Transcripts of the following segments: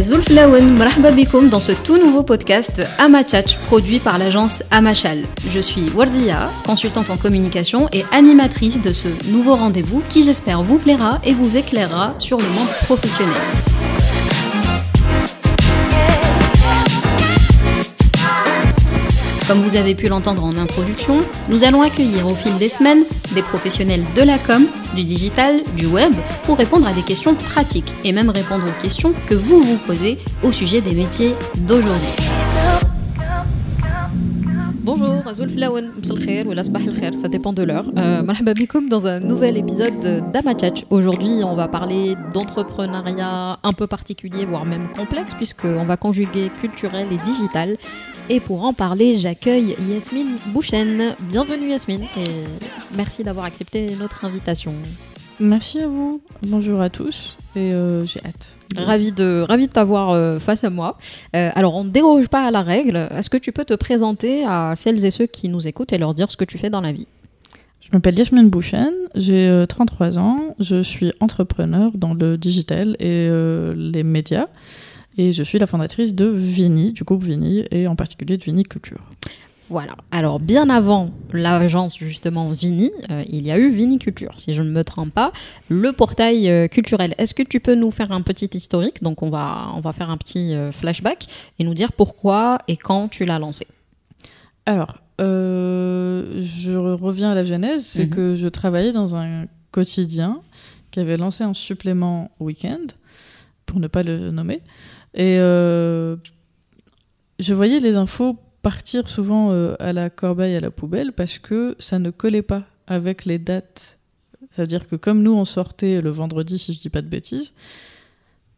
Flawen, marhaba bikoum dans ce tout nouveau podcast Amachach, produit par l'agence Amachal. Je suis Wardia, consultante en communication et animatrice de ce nouveau rendez-vous qui j'espère vous plaira et vous éclairera sur le monde professionnel. Comme vous avez pu l'entendre en introduction, nous allons accueillir au fil des semaines des professionnels de la com, du digital, du web, pour répondre à des questions pratiques et même répondre aux questions que vous vous posez au sujet des métiers d'aujourd'hui. Bonjour, ça dépend de l'heure. Euh, Marhaba dans un nouvel épisode d'Amachach. Aujourd'hui, on va parler d'entrepreneuriat un peu particulier, voire même complexe, puisqu'on va conjuguer culturel et digital. Et pour en parler, j'accueille Yasmine Bouchen. Bienvenue Yasmine et merci d'avoir accepté notre invitation. Merci à vous. Bonjour à tous et euh, j'ai hâte. Ravi de, ravi de t'avoir euh, face à moi. Euh, alors, on ne déroge pas à la règle. Est-ce que tu peux te présenter à celles et ceux qui nous écoutent et leur dire ce que tu fais dans la vie? Je m'appelle Yasmine Bouchen, j'ai 33 ans, je suis entrepreneur dans le digital et les médias. Et je suis la fondatrice de Vini, du groupe Vini, et en particulier de Vini Culture. Voilà. Alors, bien avant l'agence justement Vini, euh, il y a eu Viniculture, si je ne me trompe pas, le portail euh, culturel. Est-ce que tu peux nous faire un petit historique? Donc, on va, on va faire un petit euh, flashback et nous dire pourquoi et quand tu l'as lancé. Alors, je reviens à la genèse, c'est mhm. que je travaillais dans un quotidien qui avait lancé un supplément week-end, pour ne pas le nommer, et euh, je voyais les infos partir souvent euh, à la corbeille, à la poubelle, parce que ça ne collait pas avec les dates. Ça veut dire que comme nous, on sortait le vendredi, si je dis pas de bêtises,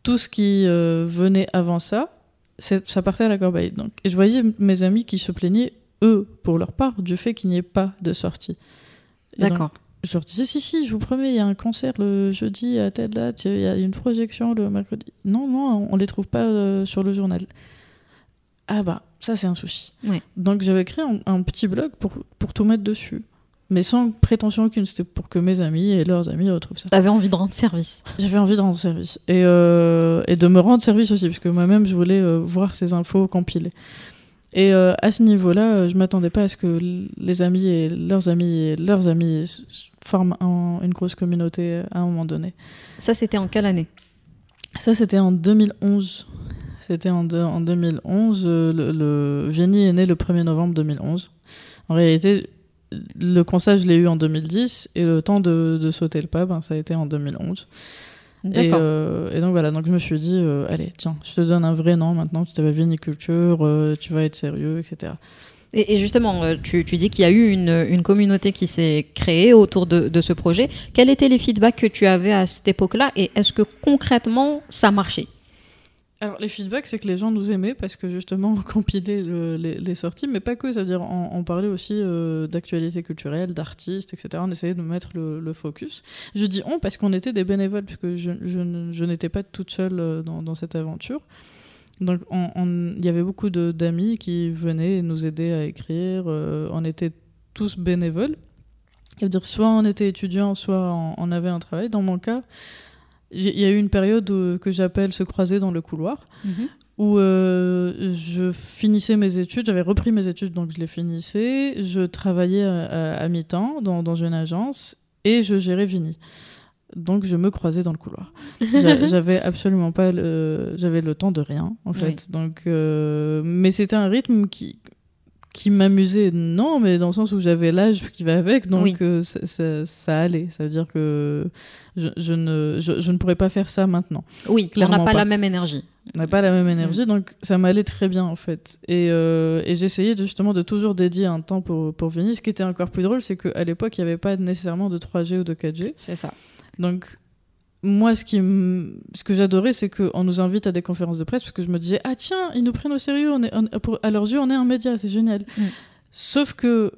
tout ce qui euh, venait avant ça, ça partait à la corbeille. Donc, et je voyais mes amis qui se plaignaient, eux, pour leur part, du fait qu'il n'y ait pas de sortie. D'accord je leur disais si si je vous promets il y a un concert le jeudi à telle date il y a une projection le mercredi. Non non on les trouve pas euh, sur le journal. Ah bah ça c'est un souci. Donc j'avais créé un, petit blog pour pour tout mettre dessus. Mais sans prétention aucune c'était pour que mes amis et leurs amis retrouvent ça. T'avais envie de rendre service. J'avais envie de rendre service. Et, euh, et de me rendre service aussi parce que moi-même je voulais euh, voir ces infos compilées et à ce niveau-là, je m'attendais pas à ce que les amis et leurs amis et leurs amis forme une grosse communauté à un moment donné. Ça, c'était en quelle année? Ça, c'était en 2011. C'était en, en 2011. Euh, le, le Vianney est né le 1er novembre 2011. En réalité, le constat, je l'ai eu en 2010 et le temps de, sauter le pas, ben, ça a été en 2011. Et, euh, et, donc voilà, donc je me suis dit, euh, allez, tiens, je te donne un vrai nom maintenant, tu t'appelles Viniculture, tu vas être sérieux, etc. Et, justement, euh, tu, dis qu'il y a eu une, communauté qui s'est créée autour de, ce projet. Quels étaient les feedbacks que tu avais à cette époque-là et est-ce que concrètement ça marchait alors les feedbacks, c'est que les gens nous aimaient parce que justement on compilait les, sorties, mais pas que, ça veut dire on, parlait aussi euh, d'actualité culturelle, d'artistes, etc. On essayait de mettre le, focus. Je dis on parce qu'on était des bénévoles, puisque je, je, n'étais pas toute seule euh, dans cette aventure. Donc, il y avait beaucoup d'amis qui venaient nous aider à écrire. Euh, on était tous bénévoles. dire soit on était étudiant, soit on, avait un travail. Dans mon cas, il y a eu une période que j'appelle se croiser dans le couloir, mhm. où euh, je finissais mes études, j'avais repris mes études, donc je les finissais. Je travaillais à, mi-temps dans, dans, une agence et je gérais Vini donc je me croisais dans le couloir. j'avais absolument pas le, j'avais le temps de rien en fait. Donc, euh, mais c'était un rythme qui qui m'amusait, non, mais dans le sens où j'avais l'âge qui va avec, donc euh, ça, allait. Ça veut dire que je, ne, je, ne pourrais pas faire ça maintenant. Oui, on n'a pas, la même énergie. On n'a pas la même énergie, mm. donc ça m'allait très bien en fait. Et, euh, et j'essayais justement de toujours dédier un temps pour, pour venir. Ce qui était encore plus drôle, c'est qu'à l'époque, il n'y avait pas nécessairement de 3G ou de 4G. C'est ça. Donc, moi, ce, qui ce que j'adorais, c'est qu'on nous invite à des conférences de presse parce que je me disais, ah tiens, ils nous prennent au sérieux, on est, à leurs yeux, on est un média, c'est génial. Mm. Sauf que,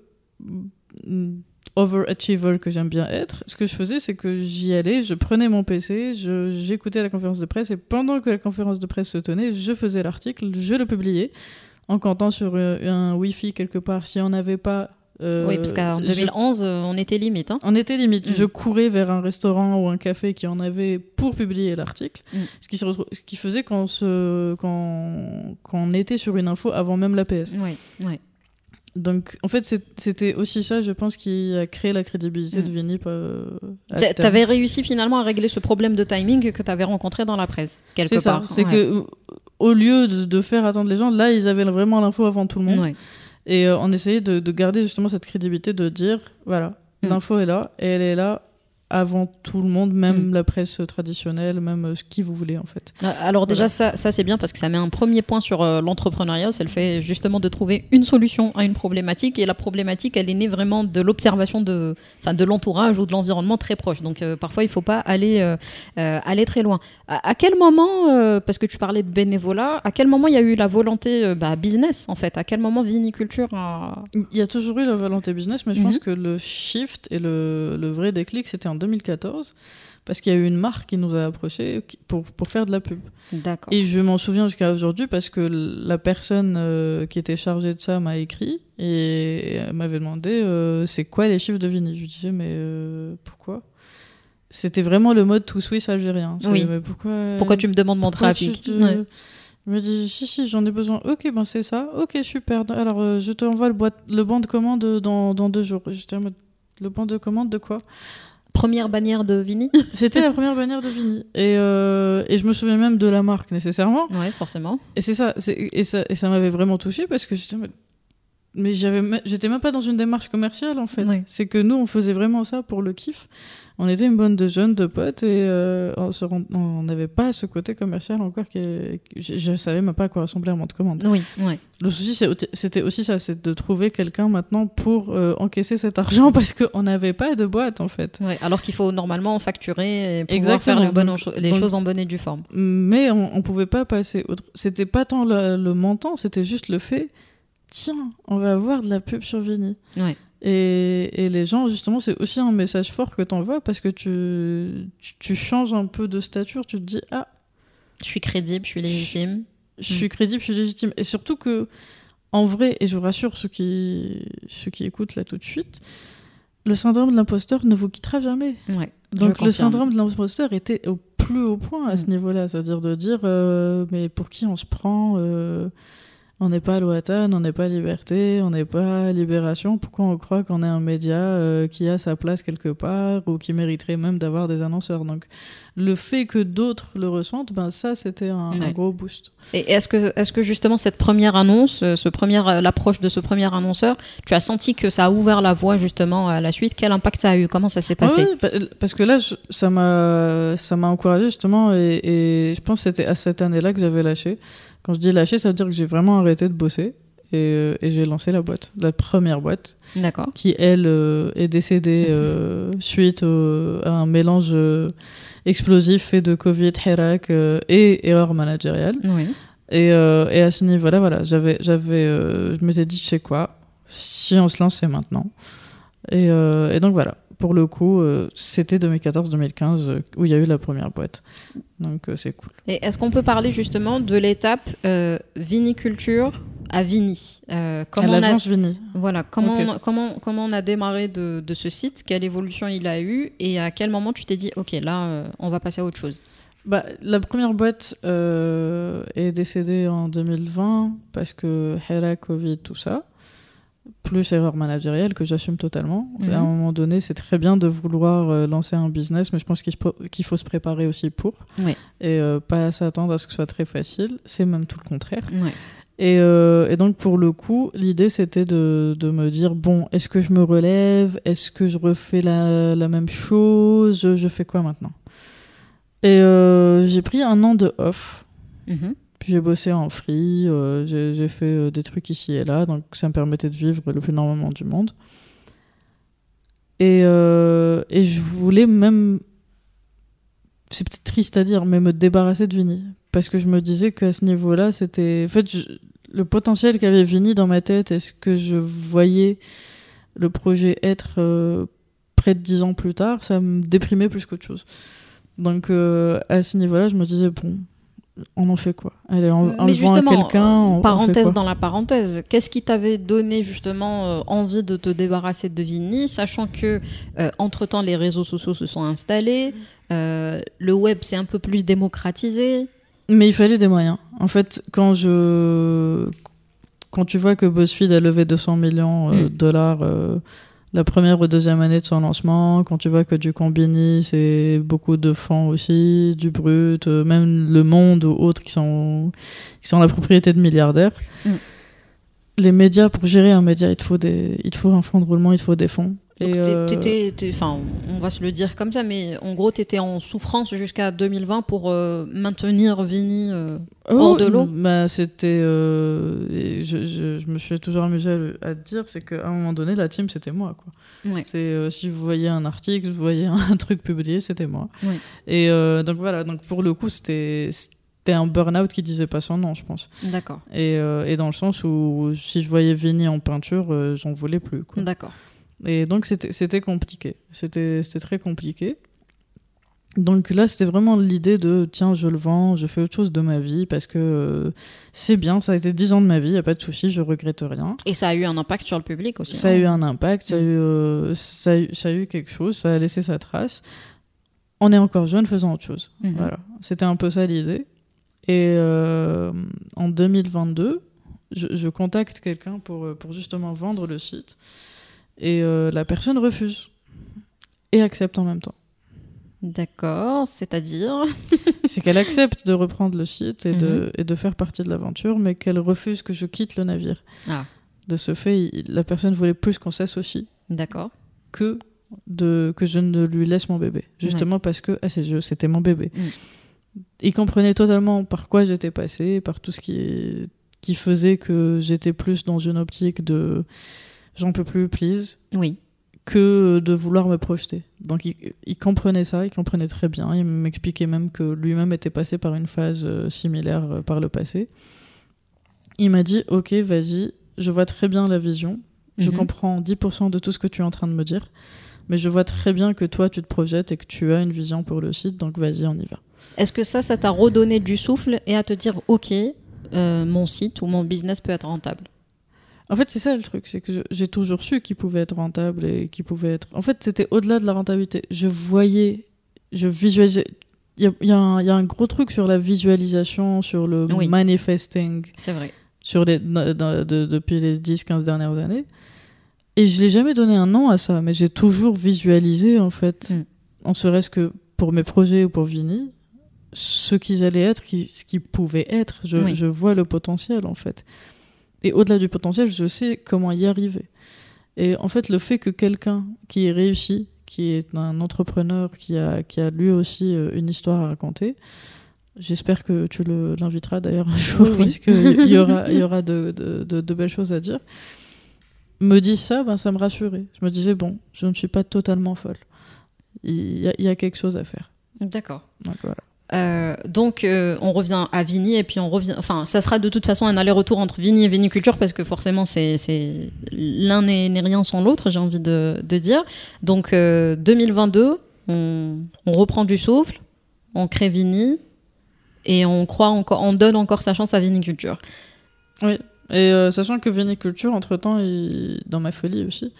mm, overachiever que j'aime bien être, ce que je faisais, c'est que j'y allais, je prenais mon PC, j'écoutais la conférence de presse et pendant que la conférence de presse se tenait, je faisais l'article, je le publiais en comptant sur euh, un Wi-Fi quelque part. Si on n'avait pas Euh, oui, parce qu'en je- 2011, euh, on était limite. Hein. On était limite. Mm. Je courais vers un restaurant ou un café qui en avait pour publier l'article. Mm. Ce, qui se retrouve- ce qui faisait qu'on se... on était sur une info avant même l'APS. Oui, oui. Donc, en fait, c'était aussi ça, je pense, qui a créé la crédibilité Mm. de Vinip. euh, terme. T'avais réussi finalement à régler ce problème de timing que t'avais rencontré dans la presse, quelque C'est ça. part. C'est Ouais. que au lieu de, de faire attendre les gens, là, ils avaient vraiment l'info avant tout le monde. Ouais. Et euh, on essayait de, de garder justement cette crédibilité de dire voilà, Mm. l'info est là et elle est là avant tout le monde, même Mm. la presse traditionnelle, même euh, ce qui vous voulez en fait. Euh, Alors déjà ça, ça c'est bien parce que ça met un premier point sur euh, l'entrepreneuriat, c'est le fait justement de trouver une solution à une problématique et la problématique elle est née vraiment de l'observation de, de l'entourage ou de l'environnement très proche. Donc euh, parfois il faut pas aller aller très loin. À, à quel moment, parce que tu parlais de bénévolat, à quel moment il y a eu la volonté bah, business en fait? À quel moment viniculture a... Il y a toujours eu la volonté business, mais je Mhm. pense que le shift et le, le vrai déclic, c'était en 2014. Parce qu'il y a eu une marque qui nous a approchés qui- pour, pour faire de la pub. D'accord. Et je m'en souviens jusqu'à aujourd'hui parce que la personne euh, qui était chargée de ça m'a écrit et m'avait demandé euh, c'est quoi les chiffres de Vini? Je lui disais mais euh, pourquoi? C'était vraiment le mode tout Swiss algérien. Oui. Mais pourquoi Pourquoi tu me demandes mon trafic tu Ouais. Il me dit si si j'en ai besoin. Ok ben c'est ça. Ok super. Alors euh, je te envoie le, boîte, le bon de commande dans, dans deux jours. J'étais en mode le bon de commande de quoi? Première bannière de Vini C'était la première bannière de Vini. Et, euh, et je me souviens même de la marque nécessairement. Ouais, forcément. Et c'est ça, et ça, et ça m'avait vraiment touché parce que j'étais, mais j'avais, j'étais même pas dans une démarche commerciale en fait. C'est que nous, on faisait vraiment ça pour le kiff. On était une bande de jeunes, de potes, et euh, on n'avait pas ce côté commercial encore. Je, je savais même pas à quoi ressemblait un de commande. Oui, ouais. Le souci, c'était aussi ça, c'est de trouver quelqu'un maintenant pour euh, encaisser cet argent parce qu'on n'avait pas de boîte en fait. Ouais, alors qu'il faut normalement facturer et pouvoir Exactement. faire les, bonnes Donc- cho- les donc- choses en bonne et due forme. mais on, on pouvait pas passer autre... c'était pas tant le, le montant c'était juste le fait tiens on va avoir de la pub sur Vini Ouais. et, et les gens justement c'est aussi un message fort que t'envoies parce que tu, tu tu changes un peu de stature tu te dis ah Je suis crédible, je suis légitime. je suis crédible je suis légitime et surtout que en vrai et je vous rassure ceux qui ceux qui écoutent là tout de suite le syndrome de l'imposteur ne vous quittera jamais Ouais. donc le syndrome de l'imposteur était au plus haut point à ce Mm. niveau-là, c'est-à-dire de dire euh, mais pour qui on se prend euh, On n'est pas Loatan, on n'est pas Liberté, on n'est pas Libération. Pourquoi on croit qu'on est un média euh, qui a sa place quelque part ou qui mériterait même d'avoir des annonceurs? Donc le fait que d'autres le ressentent, ben ça c'était un, gros boost. Et est-ce que, est-ce que justement cette première annonce, euh, ce premier, euh, l'approche de ce premier annonceur, tu as senti que ça a ouvert la voie justement à la suite? Quel impact ça a eu? Comment ça s'est passé? Ouais, pa- parce que là, je- ça m'a, ça m'a encouragé justement, et, et je pense que c'était à cette année-là que j'avais lâché. Quand je dis lâché, ça veut dire que j'ai vraiment arrêté de bosser et, euh, et j'ai lancé la boîte, la première boîte, D'accord. qui elle euh, est décédée euh, suite au- à un mélange explosif fait de Covid, Hirak et erreur managériale. Oui. Et, et à ce niveau-là, voilà, j'avais, j'avais, je m'étais dit, tu sais quoi, si on se lance, c'est maintenant. Et, et donc voilà, pour le coup, euh, c'était 2014-2015 euh, où il y a eu la première boîte. Donc euh, c'est cool. Et est-ce qu'on peut parler justement de l'étape euh, viniculture à Vini Euh, À Comment on a l'agence Vini. Voilà, comment, on, comment, comment on a démarré de, de ce site, quelle évolution il a eu et à quel moment tu t'es dit, ok, là, euh, on va passer à autre chose? Bah, la première boîte euh, est décédée en 2020 parce que Hera, Covid, tout ça. Plus erreur managérielle que j'assume totalement. Mhm. À un moment donné, c'est très bien de vouloir euh, lancer un business, mais je pense qu'il faut se préparer aussi pour. Oui. Et euh, pas s'attendre à ce que ce soit très facile. C'est même tout le contraire. Et, euh, et donc, pour le coup, l'idée, c'était de, de me dire, bon, est-ce que je me relève? Est-ce que je refais la, la même chose? Je, fais quoi maintenant? Et j'ai pris un an de off. Mhm. J'ai bossé en free, euh, j'ai fait euh, des trucs ici et là, donc ça me permettait de vivre le plus normalement du monde. Et, euh, et je voulais même, c'est peut-être triste à dire, mais me débarrasser de Vini. Parce que je me disais qu'à ce niveau-là, c'était. En fait, le potentiel qu'avait Vini dans ma tête, est-ce que je voyais le projet être près de dix ans plus tard, ça me déprimait plus qu'autre chose. Donc à ce niveau-là, je me disais, bon, on en fait quoi Allez, on, Mais à justement, quelqu'un. on fait parenthèse dans la parenthèse, qu'est-ce qui t'avait donné justement euh, envie de te débarrasser de Vini, sachant que euh, entre-temps les réseaux sociaux se sont installés, euh, le web s'est un peu plus démocratisé? Mais il fallait des moyens. En fait, quand je quand tu vois que BuzzFeed a levé 200 millions euh, de Mm. dollars euh, la première ou deuxième année de son lancement, quand tu vois que du Combini, c'est beaucoup de fonds aussi, du brut, euh, même le monde ou autres qui sont qui sont la propriété de milliardaires. Mm. Les médias, pour gérer un média, il te faut des, il te faut un fonds de roulement, il te faut des fonds. Euh, enfin, on va se le dire comme ça, mais en gros, tu étais en souffrance jusqu'à 2020 pour euh, maintenir Vini. euh, hors de l'eau bah, C'était. euh, je, je- je me suis toujours amusé à, le- à dire, c'est qu'à un moment donné, la team, c'était moi. Quoi. Ouais. C'est, si vous voyez un article, vous voyez un truc publié, c'était moi. Ouais. Et donc voilà, donc pour le coup, c'était, c'était un burn-out qui disait pas son nom, je pense. D'accord, Et, euh, et dans le sens où si je voyais Vinny en peinture, euh, j'en voulais plus. D'accord. Et donc c'était compliqué. C'était très compliqué. Donc là, c'était vraiment l'idée de tiens, je le vends, je fais autre chose de ma vie parce que euh, c'est bien, ça a été 10 ans de ma vie, il n'y a pas de souci, je regrette rien. Et ça a eu un impact sur le public aussi. Ça a non eu un impact, ça a, Mm. eu, euh, ça, a eu, ça a eu quelque chose, ça a laissé sa trace. On est encore jeune, faisons autre chose. Mhm. Voilà, c'était un peu ça l'idée. Et euh, en 2022, je, je contacte quelqu'un pour, euh, pour justement vendre le site. Et euh, la personne refuse. Et accepte en même temps. D'accord, c'est-à-dire. C'est qu'elle accepte de reprendre le site et, Mhm. de, et de faire partie de l'aventure, mais qu'elle refuse que je quitte le navire. Ah. De ce fait, il- la personne voulait plus qu'on s'associe D'accord. que, de, que je ne lui laisse mon bébé. Justement parce que, à ses yeux, c'était mon bébé. Mm. Il comprenait totalement par quoi j'étais passée, par tout ce qui, qui faisait que j'étais plus dans une optique de j'en peux plus, please, Oui. que de vouloir me projeter. Donc il, il comprenait ça, il comprenait très bien. Il m'expliquait même que lui-même était passé par une phase euh, similaire euh, par le passé. Il m'a dit, ok, vas-y, je vois très bien la vision, je Mhm. comprends 10% de tout ce que tu es en train de me dire, mais je vois très bien que toi, tu te projettes et que tu as une vision pour le site, donc vas-y, on y va. Est-ce que ça, ça t'a redonné du souffle et à te dire, ok, euh, mon site ou mon business peut être rentable? En fait, c'est ça le truc, c'est que j'ai toujours su qu'il pouvait être rentable et qu'il pouvait être. En fait, c'était au-delà de la rentabilité. Je voyais, je visualisais. Il y a, il y a un- il y a un gros truc sur la visualisation, sur le Oui. manifesting, C'est vrai. sur les, de- de- de- depuis les 10-15 dernières années. Et je l'ai jamais donné un nom à ça, mais j'ai toujours visualisé, en fait, Mm. en serait-ce que pour mes projets ou pour Vini, ce qu'ils allaient être, qui- ce qu'ils pouvaient être. Je, Oui. je vois le potentiel, en fait. Et au-delà du potentiel, je sais comment y arriver. Et en fait, le fait que quelqu'un qui est réussi, qui est un entrepreneur, qui a, qui a lui aussi euh, une histoire à raconter, j'espère que tu l'inviteras d'ailleurs un jour, Oui, oui. parce qu'il y aura, y aura de, de- de- de belles choses à dire, me dit ça, ben, ça me rassurait. Je me disais, bon, je ne suis pas totalement folle. Il y a, il y a quelque chose à faire. D'accord. Donc, voilà. Euh, donc, euh, on revient à Vini et puis on revient. Enfin, ça sera de toute façon un aller-retour entre Vini et Viniculture parce que forcément, c'est l'un n'est rien sans l'autre, j'ai envie de, de dire. Donc, euh, 2022, on, on reprend du souffle, on crée Vini et on croit encore, on donne encore sa chance à Viniculture. Oui, et euh, sachant que Viniculture, entre-temps, il- dans ma folie aussi,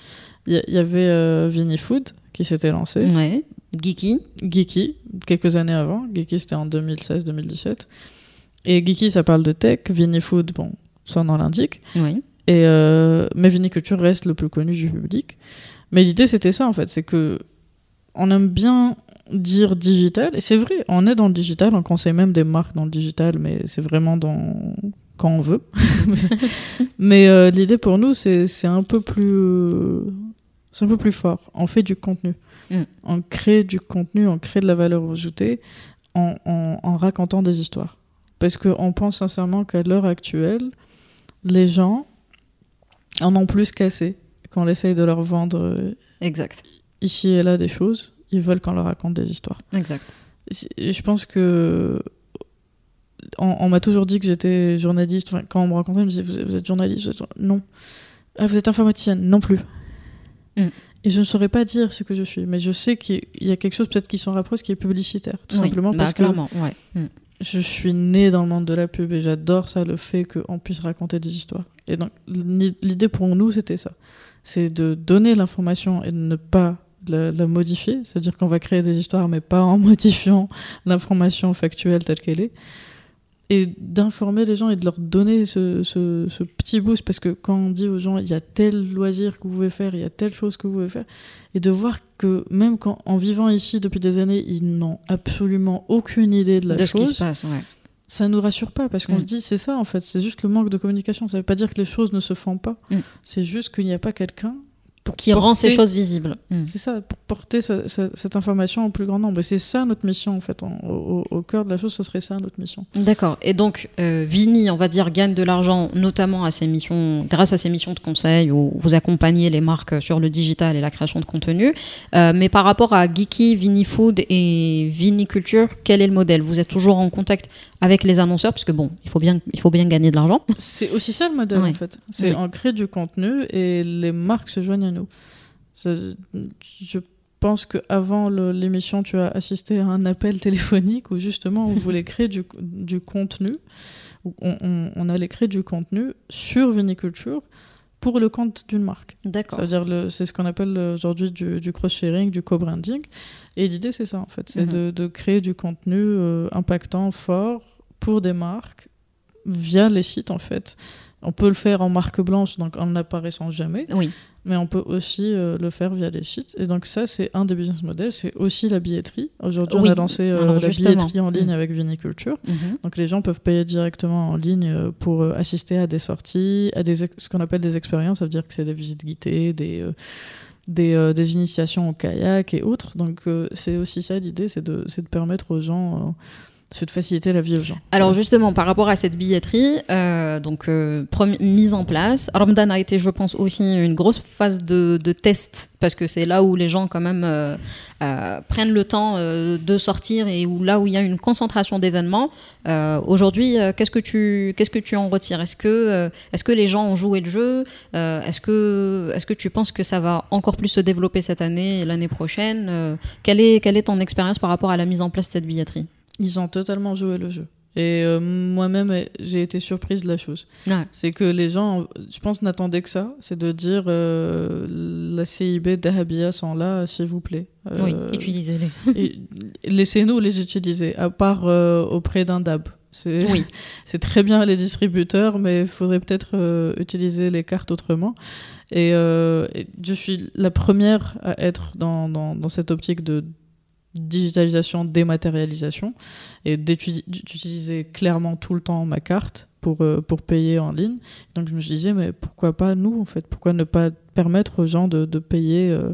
il y, y avait euh, Vinifood qui s'était lancé, Ouais. Geeky. Geeky, quelques années avant. Geeky, c'était en 2016-2017. Et Geeky, ça parle de tech. Vinifood, bon, son nom l'indique. Oui. Et euh, mais Viniculture reste le plus connu du public. Mais l'idée, c'était ça, en fait. C'est que on aime bien dire digital. Et c'est vrai, on est dans le digital. On conseille même des marques dans le digital, mais c'est vraiment dans quand on veut. mais euh, l'idée pour nous, c'est c'est un peu plus... euh, c'est un peu plus fort. On fait du contenu. On crée du contenu, on crée de la valeur ajoutée en, en- en racontant des histoires. Parce qu'on pense sincèrement qu'à l'heure actuelle, les gens en ont plus qu'assez. Quand on essaye de leur vendre euh, Exact. ici et là des choses, ils veulent qu'on leur raconte des histoires. Exact. Je pense que on, on m'a toujours dit que j'étais journaliste. Enfin, quand on me rencontrait, on me disait vous êtes, vous êtes journaliste Non. Ah, vous êtes informaticienne Non plus. Mm. Et je ne saurais pas dire ce que je suis, mais je sais qu'il y a quelque chose peut-être qui s'en rapproche, qui est publicitaire, tout Oui. simplement Bah, parce que ouais. Mm. je suis née dans le monde de la pub et j'adore ça, le fait qu'on puisse raconter des histoires. Et donc, l'idée pour nous, c'était ça. C'est de donner l'information et de ne pas la, la modifier. C'est-à-dire qu'on va créer des histoires, mais pas en modifiant l'information factuelle telle qu'elle est et d'informer les gens et de leur donner ce, ce, ce, petit boost parce que quand on dit aux gens il y a tel loisir que vous pouvez faire, il y a telle chose que vous pouvez faire et de voir que même quand, en vivant ici depuis des années, ils n'ont absolument aucune idée de la de chose. ce qui se passe, ouais. Ça nous rassure pas parce qu'on Mm. se dit c'est ça en fait, c'est juste le manque de communication. Ça veut pas dire que les choses ne se font pas. Mm. C'est juste qu'il n'y a pas quelqu'un pour Qui rend ces choses visibles. Mm. c'est ça, pour porter ce- ce- cette information au plus grand nombre. Et c'est ça notre mission, en fait. En- au, cœur de la chose, ce serait ça notre mission. D'accord. Et donc, euh, Vini, on va dire, gagne de l'argent, notamment à ses missions, grâce à ses missions de conseil où vous accompagnez les marques sur le digital et la création de contenu. Euh, mais par rapport à Geeky, Vini Food et Viniculture, quel est le modèle? Vous êtes toujours en contact avec les annonceurs, puisque bon, il faut bien, il faut bien gagner de l'argent. C'est aussi ça le modèle, Ouais. en fait. C'est Oui. on crée du contenu et les marques se joignent à nous. Je pense qu'avant l'émission, tu as assisté à un appel téléphonique où justement on voulait créer du, du contenu. On, on- on allait créer du contenu sur viniculture pour le compte d'une marque. D'accord. veut dire le- c'est ce qu'on appelle aujourd'hui du, du cross-sharing, du co-branding. Et l'idée, c'est ça, en fait. C'est Mhm. de, de créer du contenu euh, impactant, fort, pour des marques, via les sites, en fait. On peut le faire en marque blanche, donc en n'apparaissant jamais, Oui. Mais on peut aussi euh, le faire via les sites. Et donc ça, c'est un des business models, c'est aussi la billetterie. Aujourd'hui, Oui. on a lancé euh, Alors, la justement. billetterie en ligne Mhm. avec Viniculture. Mhm. Donc les gens peuvent payer directement en ligne euh, pour euh, assister à des sorties, à des ce qu'on appelle des expériences, ça veut dire que c'est des visites guidées, des, des, euh, des initiations au kayak et autres. Donc euh, c'est aussi ça l'idée, c'est de, de permettre aux gens, c'est de faciliter la vie aux gens. Alors justement, par rapport à cette billetterie, euh, donc euh, mise en place, Ramadan a été, je pense, aussi une grosse phase de, de test parce que c'est là où les gens quand même euh, euh, prennent le temps euh, de sortir et où là où il y a une concentration d'événements. Euh, Aujourd'hui, qu'est-ce que tu qu'est-ce que tu en retires? Est-ce que est-ce que les gens ont joué le jeu? Est-ce que est-ce que tu penses que ça va encore plus se développer cette année et l'année prochaine? Quelle est quelle est ton expérience par rapport à la mise en place de cette billetterie? Ils ont totalement joué le jeu. Et euh, moi-même, eh, j'ai été surprise de la chose. Ouais. C'est que les gens, je pense, n'attendaient que ça. C'est de dire euh, la CIB d'Ahabia sont là, s'il vous plaît. Euh, Oui, utilisez-les. Laissez-nous les utiliser, à part auprès d'un DAB. C'est Oui. c'est très bien les distributeurs, mais il faudrait peut-être utiliser les cartes autrement. Et, et je suis la première à être dans, dans, dans cette optique de digitalisation, dématérialisation, et d'utiliser clairement tout le temps ma carte pour, euh, pour payer en ligne. Donc je me disais, mais pourquoi pas nous, en fait? Pourquoi ne pas permettre aux gens de, de payer euh,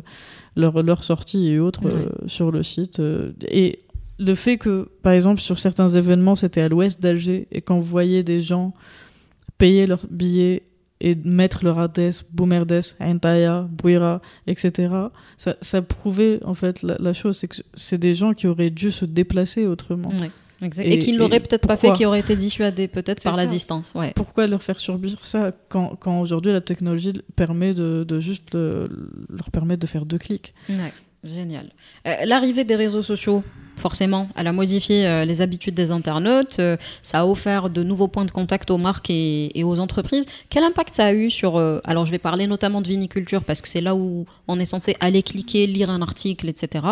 leur, leur sortie et autres euh, sur le site euh, Et le fait que, par exemple, sur certains événements, c'était à l'ouest d'Alger, et qu'on voyait des gens payer leurs billets et mettre leur adresse Boumerdes, Aintaya, Bouira, etc. Ça, ça prouvait en fait la, la chose, c'est que c'est des gens qui auraient dû se déplacer autrement. Exact. Et- Et, qui ne l'auraient peut-être pas fait, qui auraient été dissuadés peut-être par la distance. Ouais. Pourquoi leur faire subir ça quand, quand aujourd'hui la technologie permet de, de juste le- leur permettre de faire deux clics? Ouais, génial. Euh, L'arrivée des réseaux sociaux, forcément, elle a modifié euh, les habitudes des internautes. euh, ça a offert de nouveaux points de contact aux marques et, aux entreprises. Quel impact ça a eu sur... alors, je vais parler notamment de viniculture parce que c'est là où on est censé aller cliquer, lire un article, etc.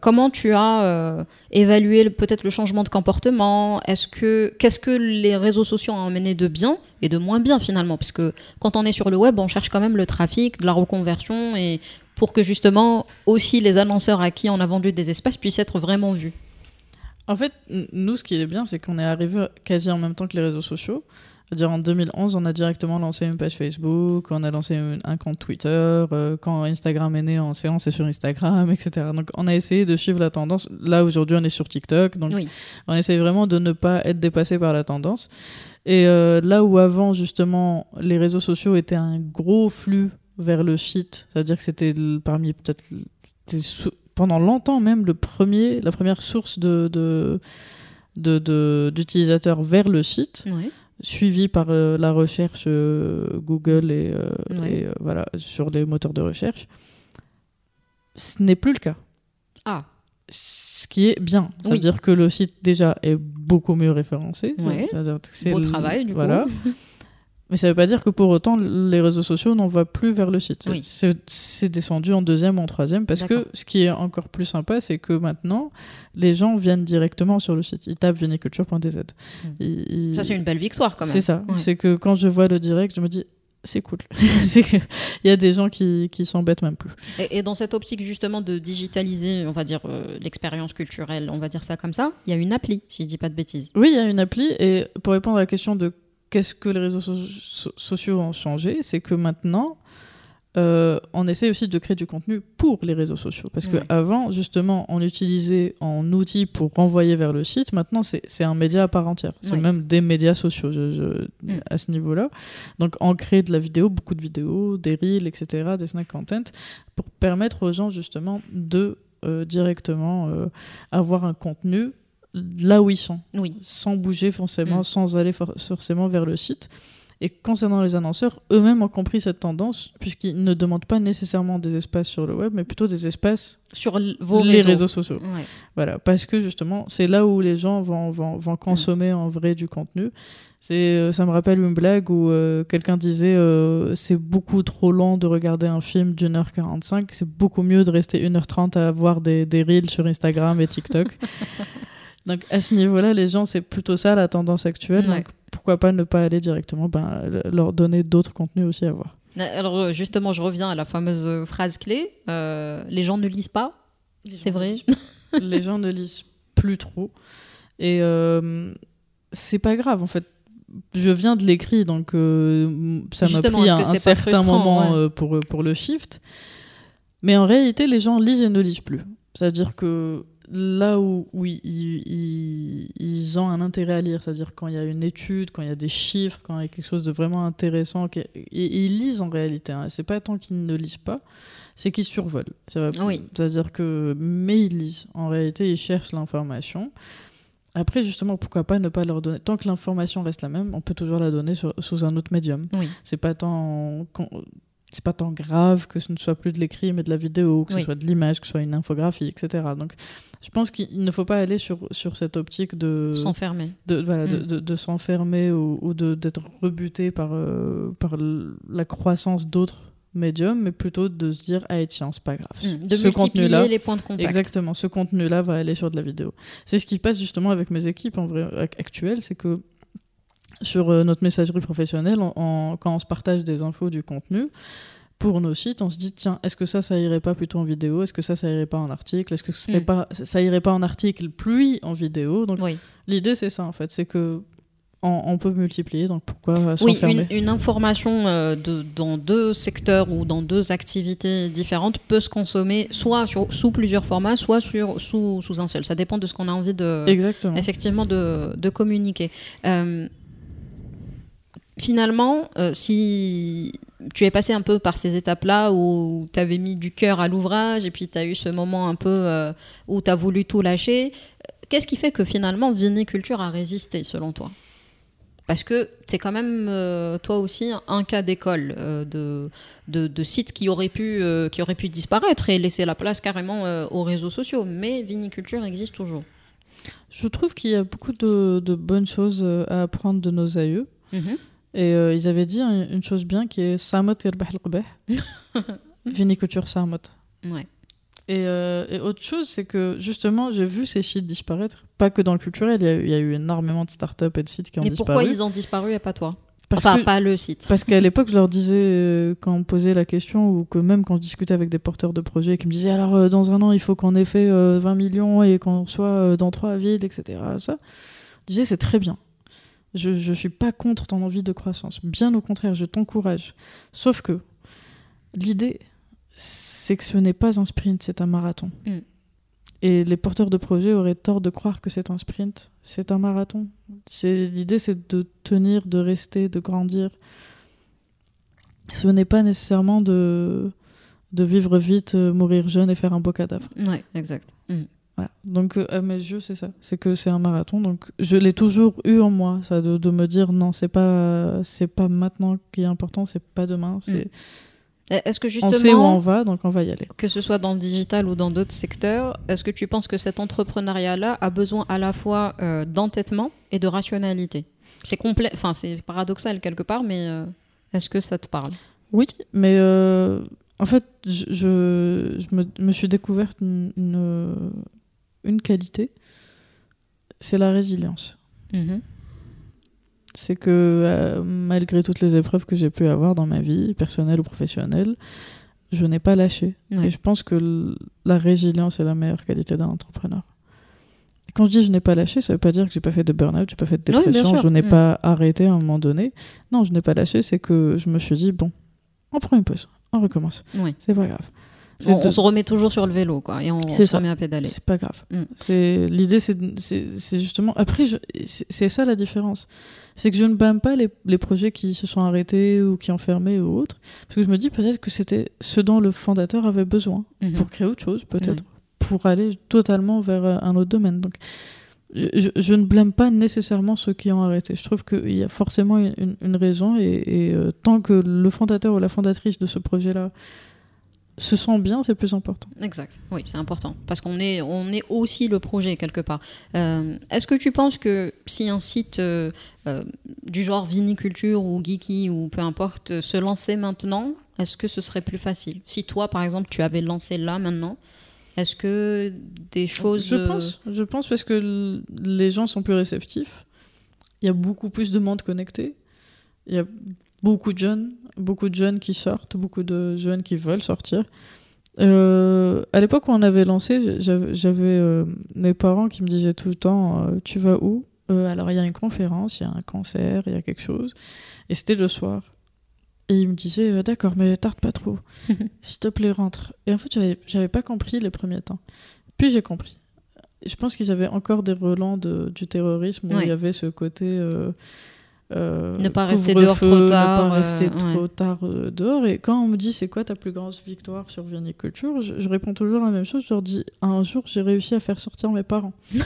Comment tu as évalué peut-être le changement de comportement? Est-ce que Qu'est-ce que les réseaux sociaux ont amené de bien et de moins bien finalement? Parce que quand on est sur le web, on cherche quand même le trafic, de la reconversion et pour que justement aussi les annonceurs à qui on a vendu des espaces puissent être vraiment vus. En fait, nous, ce qui est bien, c'est qu'on est arrivé quasi en même temps que les réseaux sociaux. C'est-à-dire en 2011, on a directement lancé une page Facebook, on a lancé un, un compte Twitter, euh, quand Instagram est né, on s'est lancé sur Instagram, etc. Donc on a essayé de suivre la tendance. Là, aujourd'hui, on est sur TikTok, donc Oui. on essaye vraiment de ne pas être dépassé par la tendance. Et euh, là où avant, justement, les réseaux sociaux étaient un gros flux vers le site, c'est-à-dire que c'était parmi peut-être pendant longtemps même le premier, la première source de, de, de- de- d'utilisateurs vers le site, suivi par euh, la recherche euh, Google et, euh, Ouais. et, voilà sur les moteurs de recherche. Ce n'est plus le cas. Ah. ce qui est bien. Ça Oui. veut dire que le site déjà est beaucoup mieux référencé. Ouais. Beau le- travail, du voilà. coup. Mais ça veut pas dire que pour autant les réseaux sociaux n'envoient plus vers le site. Oui. C'est- descendu en deuxième ou en troisième parce que ce qui est encore plus sympa, c'est que maintenant les gens viennent directement sur le site. Ils tapent viniculture.dz. Mm. Ils- ils- Ça, c'est une belle victoire quand même. C'est ça. Ouais. C'est que quand je vois le direct, je me dis c'est cool. Il y a des gens qui, qui s'embêtent même plus. Et, et dans cette optique justement de digitaliser, on va dire, euh, l'expérience culturelle, on va dire ça comme ça, il y a une appli, si je dis pas de bêtises. Oui, il y a une appli et pour répondre à la question de qu'est-ce que les réseaux so- so- sociaux ont changé, c'est que maintenant, euh, on essaie aussi de créer du contenu pour les réseaux sociaux. Parce Ouais. qu'avant, justement, on utilisait en outil pour renvoyer vers le site. Maintenant, c'est c'est un média à part entière. C'est Ouais. même des médias sociaux je- je- Mm. à ce niveau-là. Donc, on crée de la vidéo, beaucoup de vidéos, des reels, etc., des snack content, pour permettre aux gens, justement, de euh, directement euh, avoir un contenu là où ils sont Oui. sans bouger forcément, Mm. sans aller for- forcément vers le site. Et concernant les annonceurs, eux-mêmes ont compris cette tendance, puisqu'ils ne demandent pas nécessairement des espaces sur le web, mais plutôt des espaces Sur vos les réseaux. réseaux sociaux. Ouais. Voilà, parce que justement, c'est là où les gens vont, vont, vont consommer en vrai du contenu. C'est, euh, ça me rappelle une blague où euh, quelqu'un disait euh, c'est beaucoup trop lent de regarder un film d'une heure 45, c'est beaucoup mieux de rester 1h30 à voir des, des reels sur Instagram et TikTok. donc à ce niveau-là, les gens, c'est plutôt ça la tendance actuelle. Ouais. Donc pourquoi pas ne pas aller directement ben, le- leur donner d'autres contenus aussi à voir. Alors euh, justement, je reviens à la fameuse euh, phrase clé. euh, les gens ne lisent pas. C'est vrai. les gens ne lisent plus trop. Et euh, c'est pas grave, en fait. Je viens de l'écrit, donc euh, ça m'a pris un, un certain moment ouais. euh, pour, pour le shift. Mais en réalité, les gens lisent et ne lisent plus. C'est-à-dire que là où, où ils, ils- ils ont un intérêt à lire, c'est-à-dire quand il y a une étude, quand il y a des chiffres, quand il y a quelque chose de vraiment intéressant, et- ils lisent en réalité. Hein. C'est pas tant qu'ils ne lisent pas, c'est qu'ils survolent. Oui. C'est-à-dire que, mais ils lisent. En réalité, ils cherchent l'information. Après, justement, pourquoi pas ne pas leur donner. Tant que l'information reste la même, on peut toujours la donner sur- sous un autre médium. Oui. C'est pas tant. C'est pas tant grave que ce ne soit plus de l'écrit, mais de la vidéo, que Oui. ce soit de l'image, que ce soit une infographie, etc. Donc, je pense qu'il ne faut pas aller sur, sur cette optique de S'enfermer. de, voilà, de, Mm. de- de s'enfermer ou, ou d'être rebuté par, euh, par la croissance d'autres médiums, mais plutôt de se dire ah tiens c'est pas grave. Mm. De ce multiplier contenu-là, les points de contact. exactement, ce contenu-là va aller sur de la vidéo. C'est ce qui passe justement avec mes équipes en vrai ac- actuelles, c'est que sur euh, notre messagerie professionnelle, on- on- quand on se partage des infos, du contenu. Pour nos sites, on se dit tiens, est-ce que ça, ça irait pas plutôt en vidéo? Est-ce que ça, ça irait pas en article? Est-ce que serait Mm. pas, ça irait pas en article puis en vidéo? Donc Oui. L'idée, c'est ça, en fait. C'est que on, on peut multiplier, donc pourquoi Oui, s'enfermer? une, une information euh, de, dans deux secteurs ou dans deux activités différentes peut se consommer soit sur- sous plusieurs formats, soit sur, sous, sous un seul. Ça dépend de ce qu'on a envie de, Exactement. effectivement de, de communiquer. Euh, finalement, euh, si tu es passé un peu par ces étapes-là où tu avais mis du cœur à l'ouvrage et puis tu as eu ce moment un peu euh, où tu as voulu tout lâcher, qu'est-ce qui fait que finalement Viniculture a résisté selon toi? Parce que c'est quand même, euh, toi aussi, un cas d'école euh, de, de, de sites qui auraient, pu, euh, qui auraient pu disparaître et laisser la place carrément aux réseaux sociaux. Mais viniculture existe toujours. Je trouve qu'il y a beaucoup de, de bonnes choses à apprendre de nos aïeux. Mhm. Et euh, ils avaient dit un- une chose bien qui est Samot irbah al-qubah. Viniculture Samot. Ouais. Et, euh, et autre chose, c'est que justement, j'ai vu ces sites disparaître. Pas que dans le culturel, il y a eu, il y a eu énormément de startups et de sites qui ont Mais disparu. pourquoi ils ont disparu et pas toi? Parce Enfin, que- pas le site. Parce qu'à l'époque, je leur disais, euh, quand on me posait la question, ou que même quand je discutais avec des porteurs de projets qui me disaient alors euh, dans un an, il faut qu'on ait fait euh, 20 millions et qu'on soit dans trois villes, etc. Ça, je disais c'est très bien. Je ne suis pas contre ton envie de croissance. Bien au contraire, je t'encourage. Sauf que l'idée, c'est que ce n'est pas un sprint, c'est un marathon. Mm. Et les porteurs de projets auraient tort de croire que c'est un sprint. C'est un marathon. L'idée, c'est de tenir, de rester, de grandir. Ce n'est pas nécessairement de, de vivre vite, euh, mourir jeune et faire un beau cadavre. Ouais, exact. Mm. Voilà. Donc, euh, à mes yeux, c'est ça. C'est que c'est un marathon. Donc, je l'ai toujours eu en moi, ça, de, de me dire non, c'est pas, c'est pas maintenant qui est important, c'est pas demain. C'est Est-ce que On justement, sait où on va, donc on va y aller. que ce soit dans le digital ou dans d'autres secteurs, est-ce que tu penses que cet entrepreneuriat-là a besoin à la fois euh, d'entêtement et de rationalité? C'est complet, enfin c'est paradoxal quelque part, mais euh, est-ce que ça te parle? Oui, mais euh, en fait, je, je, je me, me suis découverte une, une, une qualité, c'est la résilience. Mhm. C'est que euh, malgré toutes les épreuves que j'ai pu avoir dans ma vie, personnelle ou professionnelle, je n'ai pas lâché. Ouais. Et je pense que la résilience est la meilleure qualité d'un entrepreneur. Quand je dis je n'ai pas lâché, ça ne veut pas dire que j'ai pas fait de burn-out, j'ai pas fait de dépression, je n'ai Mm. pas arrêté à un moment donné. Non, je n'ai pas lâché, c'est que je me suis dit bon, on prend une pause, on recommence. Oui. C'est pas grave. On, se remet toujours sur le vélo, quoi, et on, se ça. remet à pédaler. C'est pas grave. Mm. C'est l'idée, c'est justement après, je- c'est ça la différence. C'est que je ne blâme pas les, les projets qui se sont arrêtés ou qui ont fermé ou autres, parce que je me dis peut-être que c'était ce dont le fondateur avait besoin Mhm. pour créer autre chose, peut-être pour aller totalement vers euh, un autre domaine. Donc, je, ne blâme pas nécessairement ceux qui ont arrêté. Je trouve qu'il y a forcément une, une- une raison et, et, euh, tant que le fondateur ou la fondatrice de ce projet-là se sent bien, c'est le plus important. Exact, oui, c'est important. Parce qu'on est, on est aussi le projet quelque part. Euh, Est-ce que tu penses que si un site euh, euh, du genre viniculture ou geeky ou peu importe se lançait maintenant, est-ce que ce serait plus facile? Si toi, par exemple, tu avais lancé là maintenant, est-ce que des choses. Je pense, je pense parce que les gens sont plus réceptifs. Il y a beaucoup plus de monde connecté. Il y a beaucoup de jeunes, beaucoup de jeunes qui sortent, beaucoup de jeunes qui veulent sortir. Euh, à l'époque où on avait lancé, j'avais euh, mes parents qui me disaient tout le temps euh, Tu vas où? Alors il y a une conférence, il y a un concert, il y a quelque chose. Et c'était le soir. Et ils me disaient D'accord, mais tarde pas trop. S'il te plaît, rentre. Et en fait, j'avais- j'avais pas compris les premiers temps. Puis j'ai compris. Je pense qu'ils avaient encore des relents de- du terrorisme où Ouais. il y avait ce côté. Euh, euh, Ne pas rester dehors trop tard, Ne pas euh, rester ouais. trop tard euh, dehors. Et quand on me dit c'est quoi ta plus grande victoire sur viniculture, je, je réponds toujours la même chose. Je leur dis un jour j'ai réussi à faire sortir mes parents.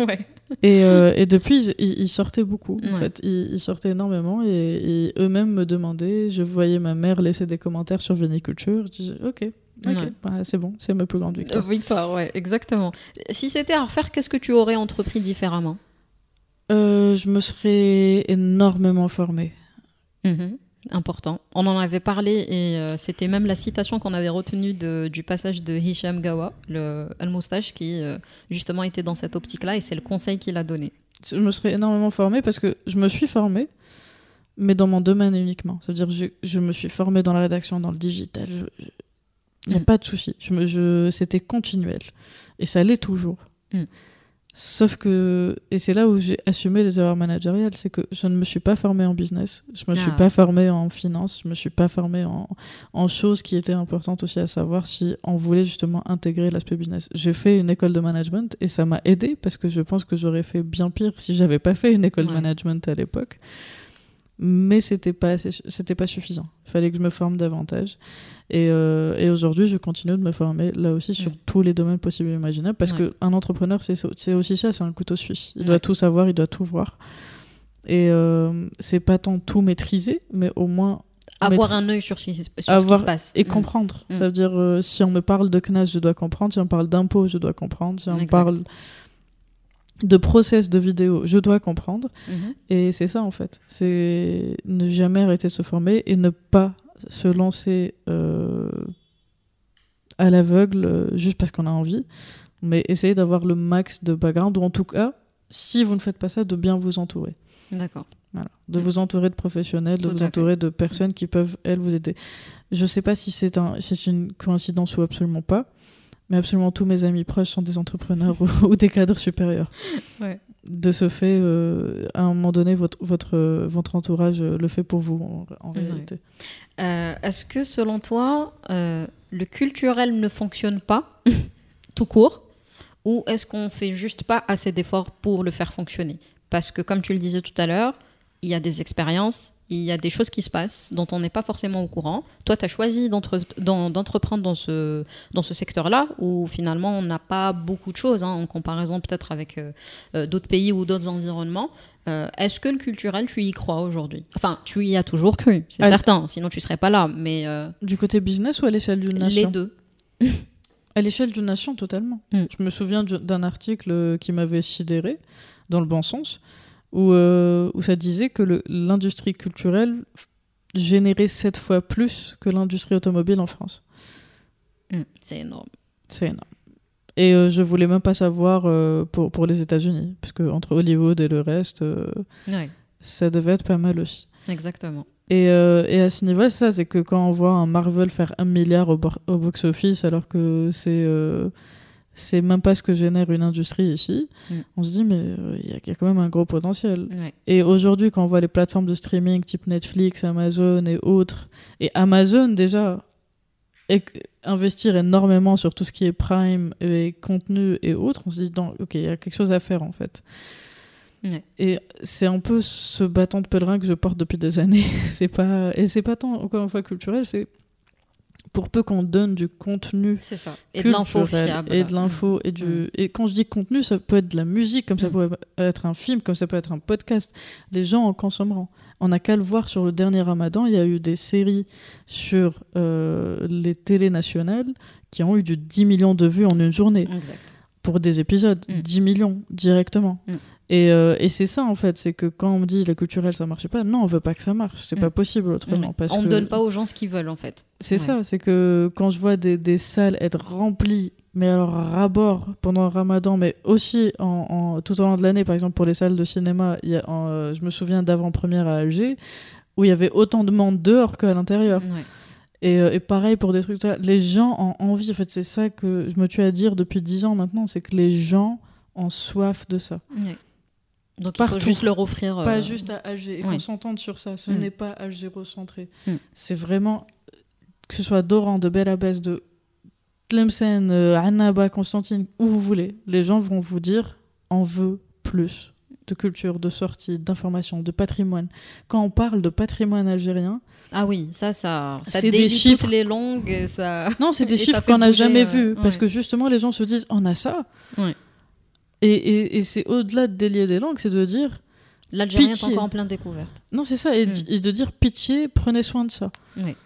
Ouais. Et, euh, et depuis, ils, sortaient beaucoup. En fait, ils, ils sortaient énormément et, et eux-mêmes me demandaient. Je voyais ma mère laisser des commentaires sur viniculture. Je disais ok, bah, c'est bon, c'est ma plus grande victoire. Euh, Victoire, ouais, exactement. Si c'était à refaire, qu'est-ce que tu aurais entrepris différemment? Euh, je me serais énormément formée. Mhm. Important. On en avait parlé et euh, c'était même la citation qu'on avait retenue de- du passage de Hicham Gawa, le Al-Moustache, qui euh, justement était dans cette optique-là et c'est le conseil qu'il a donné. Je me serais énormément formée parce que je me suis formée, mais dans mon domaine uniquement. C'est-à-dire je, je me suis formée dans la rédaction, dans le digital. Il n'y a Mm. pas de souci. Je me- je- C'était continuel. Et ça l'est toujours. Mm. Sauf que, et c'est là où j'ai assumé les erreurs managériales, c'est que je ne me suis pas formée en business, je me suis Ah. pas formée en finance, je me suis pas formée en, en choses qui étaient importantes aussi à savoir si on voulait justement intégrer l'aspect business. J'ai fait une école de management et ça m'a aidé parce que je pense que j'aurais fait bien pire si j'avais pas fait une école de management à l'époque. Mais c'était pas c'était pas suffisant. Il fallait que je me forme davantage. Et, euh, et aujourd'hui, je continue de me former là aussi sur Mm. tous les domaines possibles et imaginables parce Ouais. qu'un entrepreneur, c'est aussi ça, c'est un couteau suisse. Il Ouais. doit tout savoir, il doit tout voir. Et euh, c'est pas tant tout maîtriser, mais au moins Avoir un œil sur, ce qui, sur ce qui se passe. et Mm. comprendre. Mm. Ça veut dire, euh, si on me parle de CNAS, je dois comprendre. Si on parle d'impôts, je dois comprendre. Si on Exact. parle de process de vidéo, je dois comprendre. Mhm. Et c'est ça, en fait. C'est ne jamais arrêter de se former et ne pas se lancer euh, à l'aveugle euh, juste parce qu'on a envie, mais essayer d'avoir le max de background, ou en tout cas, si vous ne faites pas ça, de bien vous entourer. D'accord. Voilà. De vous entourer de professionnels, de Tout vous entourer de personnes qui peuvent, elles, vous aider. Je ne sais pas si c'est un, si c'est une coïncidence ou absolument pas, mais absolument tous mes amis proches sont des entrepreneurs ou, ou des cadres supérieurs. Ouais. De ce fait, euh, à un moment donné, votre, votre, votre entourage euh, le fait pour vous, en, en Ouais. réalité. Euh, Est-ce que selon toi, euh, le culturel ne fonctionne pas tout court? Ou est-ce qu'on fait juste pas assez d'efforts pour le faire fonctionner? Parce que comme tu le disais tout à l'heure, il y a des expériences, il y a des choses qui se passent dont on n'est pas forcément au courant. Toi, tu as choisi d'entreprendre dans ce, dans ce secteur-là, où finalement, on n'a pas beaucoup de choses, hein, en comparaison peut-être avec euh, euh, d'autres pays ou d'autres environnements. Euh, est-ce que le culturel, tu y crois aujourd'hui? Enfin, tu y as toujours cru, c'est certain, sinon tu serais pas là. Mais Du côté business ou à l'échelle d'une nation? Les deux. à l'échelle d'une nation, totalement. Mm. Je me souviens d'un article qui m'avait sidéré, dans le bon sens, où, euh, où ça disait que l'industrie culturelle générait sept fois plus que l'industrie automobile en France. Hmm, c'est énorme. C'est énorme. Et euh, je voulais même pas savoir euh, pour, pour les États-Unis, parce que entre Hollywood et le reste, ça devait être pas mal aussi. Exactement. Et, et à ce niveau, ça, c'est que quand on voit un Marvel faire un milliard au, au box-office, alors que c'est c'est même pas ce que génère une industrie ici. Mm. On se dit, mais euh, il y, a quand même un gros potentiel. Et aujourd'hui, quand on voit les plateformes de streaming type Netflix, Amazon et autres, et Amazon déjà investir énormément sur tout ce qui est prime et contenu et autres, on se dit, ok, il y a quelque chose à faire en fait. Et c'est un peu ce bâton de pèlerin que je porte depuis des années. c'est pas et c'est pas tant encore une fois culturel, c'est pour peu qu'on donne du contenu c'est ça et de l'info fiable et de l'info et du mm. et quand je dis contenu ça peut être de la musique comme ça mm. peut être un film comme ça peut être un podcast les gens en consommeront on n'a qu'à le voir sur le dernier Ramadan il y a eu des séries sur euh, les télés nationales qui ont eu du 10 millions de vues en une journée exact. pour des épisodes 10 mm. millions directement euh, et, c'est ça en fait, c'est que quand on me dit la culturelle ça marche pas, non, on veut pas que ça marche, c'est pas mm. possible autrement. Parce on ne donne pas aux gens ce qu'ils veulent en fait. C'est ça, c'est que quand je vois des, des, salles être remplies, mais alors à bord pendant le ramadan, mais aussi en, tout au long de l'année, par exemple pour les salles de cinéma, y a, euh, je me souviens d'avant-première à Alger, où il y avait autant de monde dehors qu'à l'intérieur. Et, euh, et, pareil pour des trucs, les gens ont envie, en fait c'est ça que je me tue à dire depuis 10 ans maintenant, c'est que les gens ont soif de ça. Donc il faut juste leur offrir. Pas euh, juste à Alger. Et qu'on s'entende sur ça. Ce mm. n'est pas algérocentré. Mm. C'est vraiment. Que ce soit Doran, de Belabès, de Tlemcen, euh, Annaba, Constantine, où vous voulez. Les gens vont vous dire on veut plus de culture, de sortie, d'information, de patrimoine. Quand on parle de patrimoine algérien. Ah oui, ça, ça, ça des chiffres. toutes les langues. Ça... Non, c'est des chiffres qu'on n'a jamais vus. Parce que justement, les gens se disent on a ça. Ouais. Et, et, c'est au-delà de délier des langues, c'est de dire. L'Algérien est encore en pleine découverte. Non, c'est ça, et, hmm. de dire pitié, prenez soin de ça. Oui.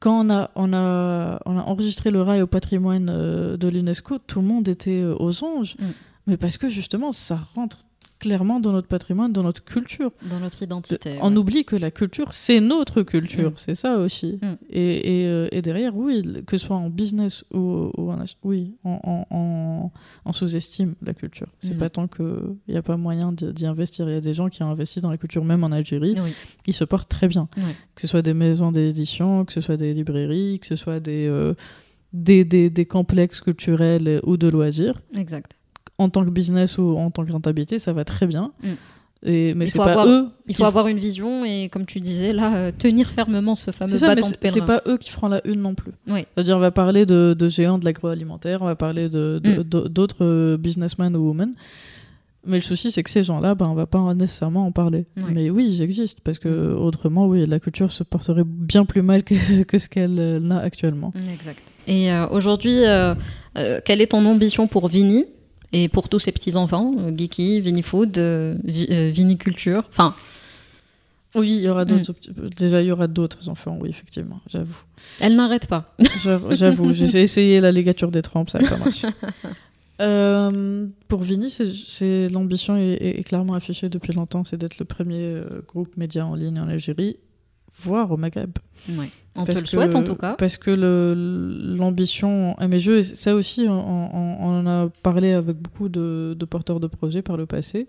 Quand on a, on, a, on a enregistré le rail au patrimoine euh, de l'UNESCO, tout le monde était euh, aux anges. Hmm. Mais parce que justement, ça rentre clairement dans notre patrimoine, dans notre culture. Dans notre identité. On oublie que la culture, c'est notre culture, mm. c'est ça aussi. Mm. Et, et, euh, et, derrière, oui, que ce soit en business ou, en, oui, on, sous-estime la culture. C'est mm. pas tant qu'il n'y a pas moyen d'y investir. Il y a des gens qui ont investi dans la culture, même en Algérie. Ils se portent très bien. Que ce soit des maisons d'édition, que ce soit des librairies, que ce soit des, euh, des, des, des complexes culturels ou de loisirs. Exact en tant que business ou en tant que rentabilité, ça va très bien. Mm. Et, mais c'est pas eux. Il faut avoir une vision et, comme tu disais, là, euh, tenir fermement ce fameux ça, bâton de pèlerin. C'est pas eux qui feront la une non plus. Oui. C'est-à-dire, on va parler de, géants de l'agroalimentaire, on va parler de, mm. d'autres euh, businessmen ou women. Mais le souci, c'est que ces gens-là, ben, on va pas nécessairement en parler. Mais oui, ils existent, parce que mm. autrement, oui, la culture se porterait bien plus mal que, que ce qu'elle euh, a actuellement. Exact. Et aujourd'hui, quelle est ton ambition pour Vini? Et pour tous ces petits-enfants, euh, Geeky, Vinifood, euh, euh, Viniculture, enfin... Oui, il y aura d'autres. Mm. Déjà, il y aura d'autres enfants, oui, effectivement, j'avoue. Elle n'arrête pas. J'avoue, j'ai essayé la ligature des trempes, ça n'a pas marché. pour Vini, c'est l'ambition est, clairement affichée depuis longtemps, c'est d'être le premier groupe média en ligne en Algérie, voire au Maghreb. Ouais. On te le souhaite en tout cas. Parce que l'ambition à mes jeux, ça aussi, on, en a parlé avec beaucoup de, porteurs de projets par le passé,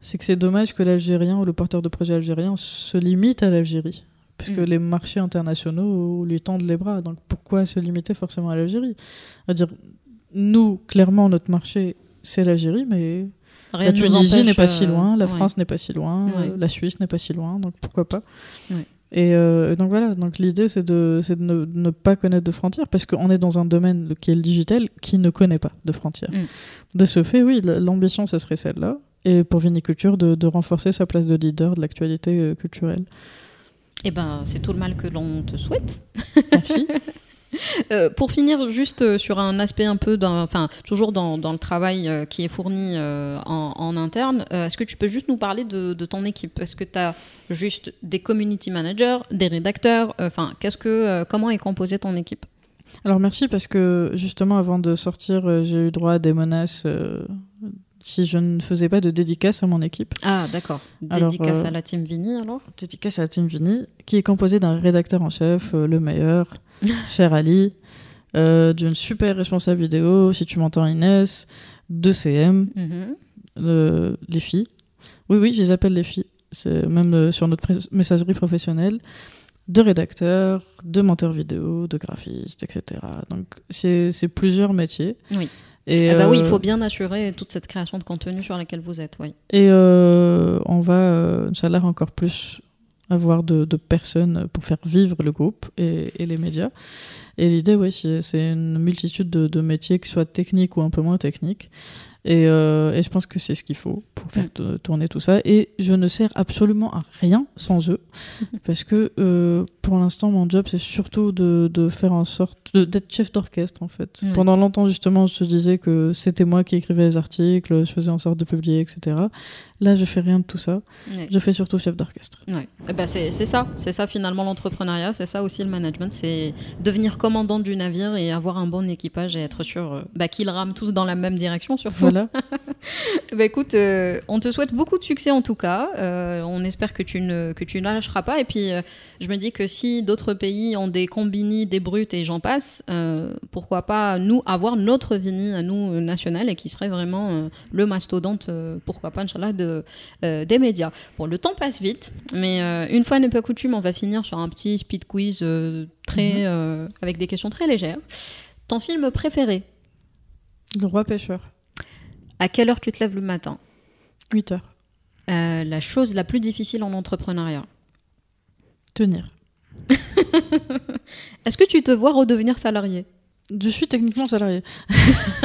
c'est que c'est dommage que l'Algérien ou le porteur de projet algérien se limite à l'Algérie. Parce que mm. les marchés internationaux lui tendent les bras. Donc pourquoi se limiter forcément à l'Algérie? Dire nous, clairement, notre marché, c'est l'Algérie, mais la Tunisie n'est pas si loin, la euh, France n'est pas si loin, la Suisse n'est pas si loin, donc pourquoi pas? Et euh, donc voilà, donc l'idée c'est de, de ne, pas connaître de frontières parce qu'on est dans un domaine qui est le digital qui ne connaît pas de frontières. Mm. De ce fait, oui, l'ambition ce serait celle-là. Et pour Viniculture, de, de, renforcer sa place de leader de l'actualité euh, culturelle. Eh ben, c'est tout le mal que l'on te souhaite. Merci. Euh, pour finir, juste euh, sur un aspect un peu, enfin, toujours dans, dans le travail euh, qui est fourni euh, en, en interne, euh, est-ce que tu peux juste nous parler de, de ton équipe? Est-ce que tu as juste des community managers, des rédacteurs? Enfin, qu'est-ce que, comment est composée ton équipe? Alors merci parce que justement avant de sortir, j'ai eu droit à des menaces si je ne faisais pas de dédicace à mon équipe. Ah, d'accord. Alors, Dédicace euh, à la team Vini alors? Dédicace à la team Vini, qui est composée d'un rédacteur en chef, euh, le meilleur, cher Ali, euh, d'une super responsable vidéo, si tu m'entends Inès, de CM, euh, les filles. Oui, oui, je les appelle les filles. C'est même euh, sur notre messagerie professionnelle. De rédacteurs, de monteurs vidéo, de graphistes, etc. Donc, c'est plusieurs métiers. Oui. Et, Ah bah oui, il euh, faut bien assurer toute cette création de contenu sur laquelle vous êtes, oui. Et euh, on va, euh, Inch'Allah, encore plus avoir de, de personnes pour faire vivre le groupe et, et les médias. Et l'idée, oui, c'est une multitude de, de métiers, que ce soit techniques ou un peu moins techniques. Et, euh, et je pense que c'est ce qu'il faut pour faire Mm. to- tourner tout ça. Et je ne sers absolument à rien sans eux. parce que euh, pour l'instant, mon job, c'est surtout de, de faire en sorte d'être chef d'orchestre, en fait. Mm. Pendant longtemps, justement, je te disais que c'était moi qui écrivais les articles, je faisais en sorte de publier, etc. Là, je fais rien de tout ça. Ouais. Je fais surtout chef d'orchestre. Ouais. C'est c'est ça, c'est ça finalement l'entrepreneuriat, c'est ça aussi le management, c'est devenir commandant du navire et avoir un bon équipage et être sûr euh, bah, qu'ils rament tous dans la même direction surtout. Voilà. Bah, écoute, euh, on te souhaite beaucoup de succès en tout cas. Euh, on espère que tu ne que tu ne lâcheras pas. Et puis, euh, je me dis que si d'autres pays ont des combini, des brutes et j'en passe, pourquoi pas nous avoir notre vini à nous national et qui serait vraiment le mastodonte, pourquoi pas, Inch'Allah, de, des médias. Bon, le temps passe vite, mais une fois n'est pas coutume, on va finir sur un petit speed quiz très Mhm. euh, avec des questions très légères. Ton film préféré? Le roi pêcheur. À quelle heure tu te lèves le matin 8 heures. Euh, la chose la plus difficile en entrepreneuriat. Tenir. Est-ce que tu te vois redevenir salarié? Je suis techniquement salarié.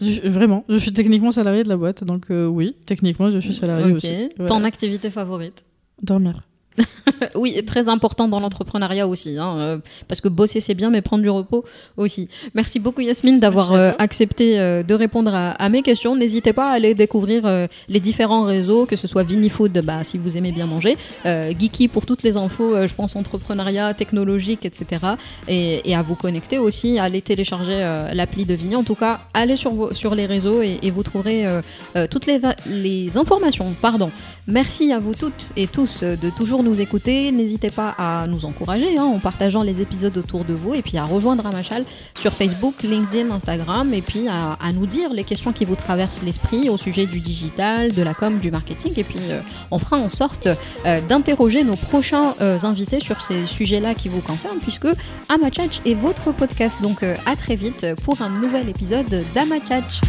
Je- vraiment, je suis techniquement salarié de la boîte, donc euh, oui, techniquement, je suis salarié aussi. Ton activité favorite? Dormir. Oui, très important dans l'entrepreneuriat aussi, hein, euh, parce que bosser c'est bien, mais prendre du repos aussi. Merci beaucoup Yasmine d'avoir euh, accepté euh, de répondre à, à mes questions. N'hésitez pas à aller découvrir les différents réseaux, que ce soit Vinifood, bah, si vous aimez bien manger, Geeky pour toutes les infos, je pense entrepreneuriat, technologique, etc. Et, et à vous connecter aussi, à aller télécharger l'appli de Vini. En tout cas, allez sur, vos- sur les réseaux et, et vous trouverez toutes les, les informations. Pardon. Merci à vous toutes et tous de toujours nous écouter. N'hésitez pas à nous encourager hein, en partageant les épisodes autour de vous et puis à rejoindre Amachal sur Facebook, LinkedIn, Instagram et puis à, nous dire les questions qui vous traversent l'esprit au sujet du digital, de la com, du marketing et puis euh, on fera en sorte euh, d'interroger nos prochains euh, invités sur ces sujets-là qui vous concernent puisque Amachach est votre podcast. Donc à très vite pour un nouvel épisode d'Amachach.